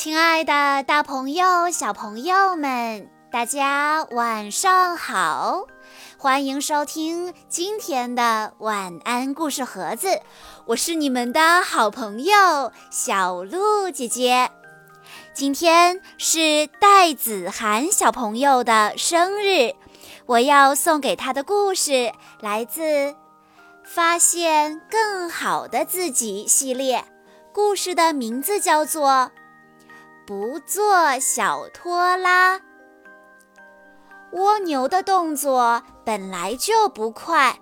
亲爱的，大朋友、小朋友们，大家晚上好！欢迎收听今天的晚安故事盒子，我是你们的好朋友小鹿姐姐。今天是戴子涵小朋友的生日，我要送给他的故事来自《发现更好的自己》系列，故事的名字叫做。不做小拖拉。蜗牛的动作本来就不快，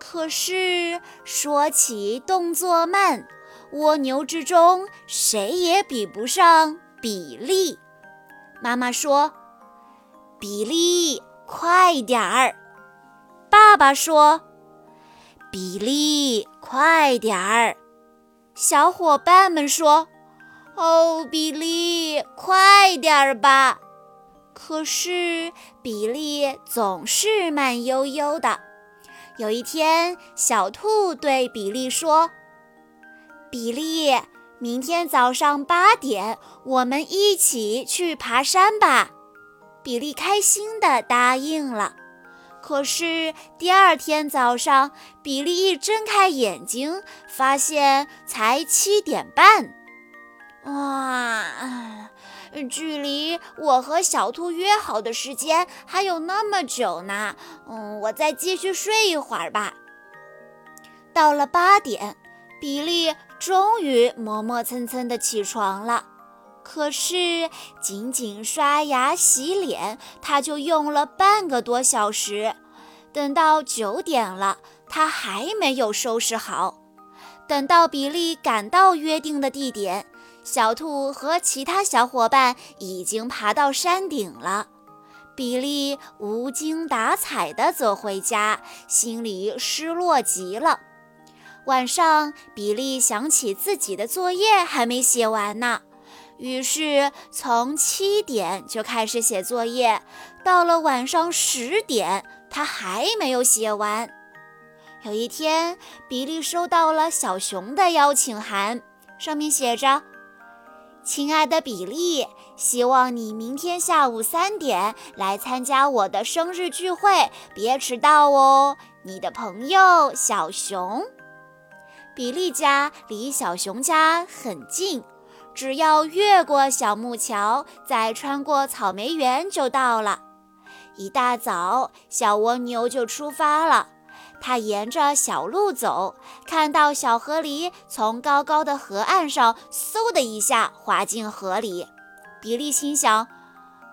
可是说起动作慢，蜗牛之中谁也比不上比利。妈妈说：“比利，快点儿！”爸爸说：“比利，快点儿！”小伙伴们说。哦，比利，快点儿吧！可是比利总是慢悠悠的。有一天，小兔对比利说：“比利，明天早上八点，我们一起去爬山吧。”比利开心地答应了。可是第二天早上，比利一睁开眼睛，发现才七点半。哇，距离我和小兔约好的时间还有那么久呢。嗯，我再继续睡一会儿吧。到了八点，比利终于磨磨蹭蹭地起床了。可是，仅仅刷牙洗脸，他就用了半个多小时。等到九点了，他还没有收拾好。等到比利赶到约定的地点。小兔和其他小伙伴已经爬到山顶了，比利无精打采地走回家，心里失落极了。晚上，比利想起自己的作业还没写完呢，于是从七点就开始写作业，到了晚上十点，他还没有写完。有一天，比利收到了小熊的邀请函，上面写着。亲爱的比利，希望你明天下午三点来参加我的生日聚会，别迟到哦。你的朋友小熊。比利家离小熊家很近，只要越过小木桥，再穿过草莓园就到了。一大早，小蜗牛就出发了。他沿着小路走，看到小河狸从高高的河岸上嗖的一下滑进河里。比利心想：“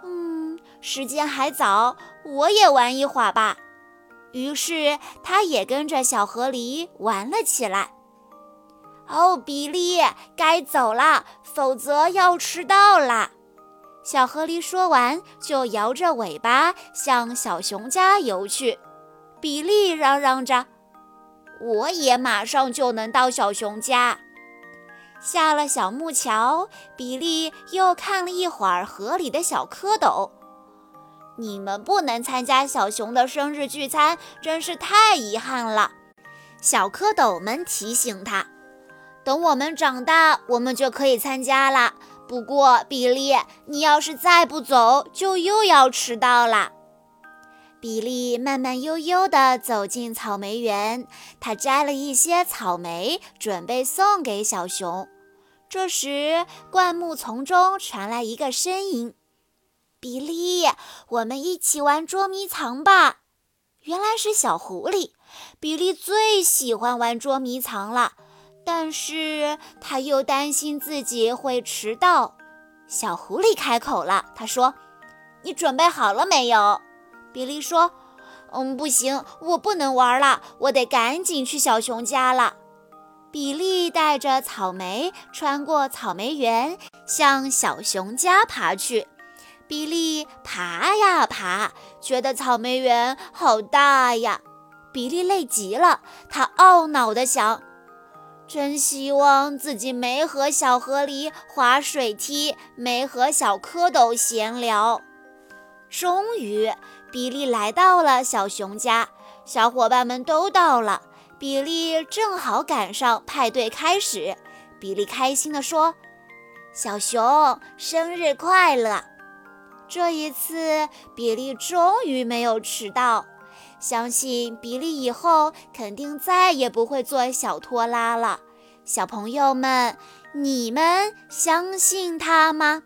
嗯，时间还早，我也玩一会儿吧。”于是他也跟着小河狸玩了起来。哦，比利，该走了，否则要迟到了。小河狸说完，就摇着尾巴向小熊家游去。比利嚷嚷着：“我也马上就能到小熊家。”下了小木桥，比利又看了一会儿河里的小蝌蚪。你们不能参加小熊的生日聚餐，真是太遗憾了。小蝌蚪们提醒他：“等我们长大，我们就可以参加了。不过，比利，你要是再不走，就又要迟到了。”比利慢慢悠悠地走进草莓园，他摘了一些草莓，准备送给小熊。这时，灌木丛中传来一个声音：“比利，我们一起玩捉迷藏吧！”原来是小狐狸。比利最喜欢玩捉迷藏了，但是他又担心自己会迟到。小狐狸开口了，他说：“你准备好了没有？”比利说：“嗯，不行，我不能玩了，我得赶紧去小熊家了。”比利带着草莓穿过草莓园，向小熊家爬去。比利爬呀爬，觉得草莓园好大呀。比利累极了，他懊恼地想：“真希望自己没和小河狸滑水梯，没和小蝌蚪闲聊。”终于。比利来到了小熊家，小伙伴们都到了，比利正好赶上派对开始。比利开心地说：“小熊生日快乐！这一次，比利终于没有迟到。相信比利以后肯定再也不会做小拖拉了。小朋友们，你们相信他吗？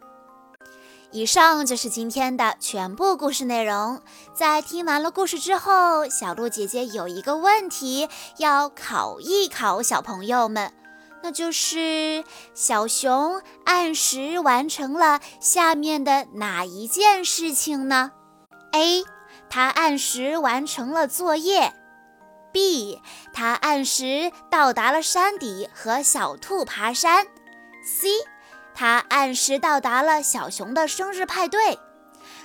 以上就是今天的全部故事内容。在听完了故事之后，小鹿姐姐有一个问题要考一考小朋友们。那就是小熊按时完成了下面的哪一件事情呢？A. 他按时完成了作业。B. 他按时到达了山底和小兔爬山。C. 他按时到达了小熊的生日派对。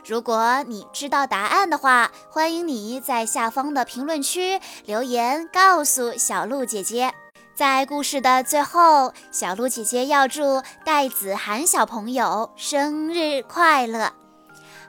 如果你知道答案的话，欢迎你在下方的评论区留言告诉小鹿姐姐。在故事的最后，小鹿姐姐要祝戴子涵小朋友生日快乐。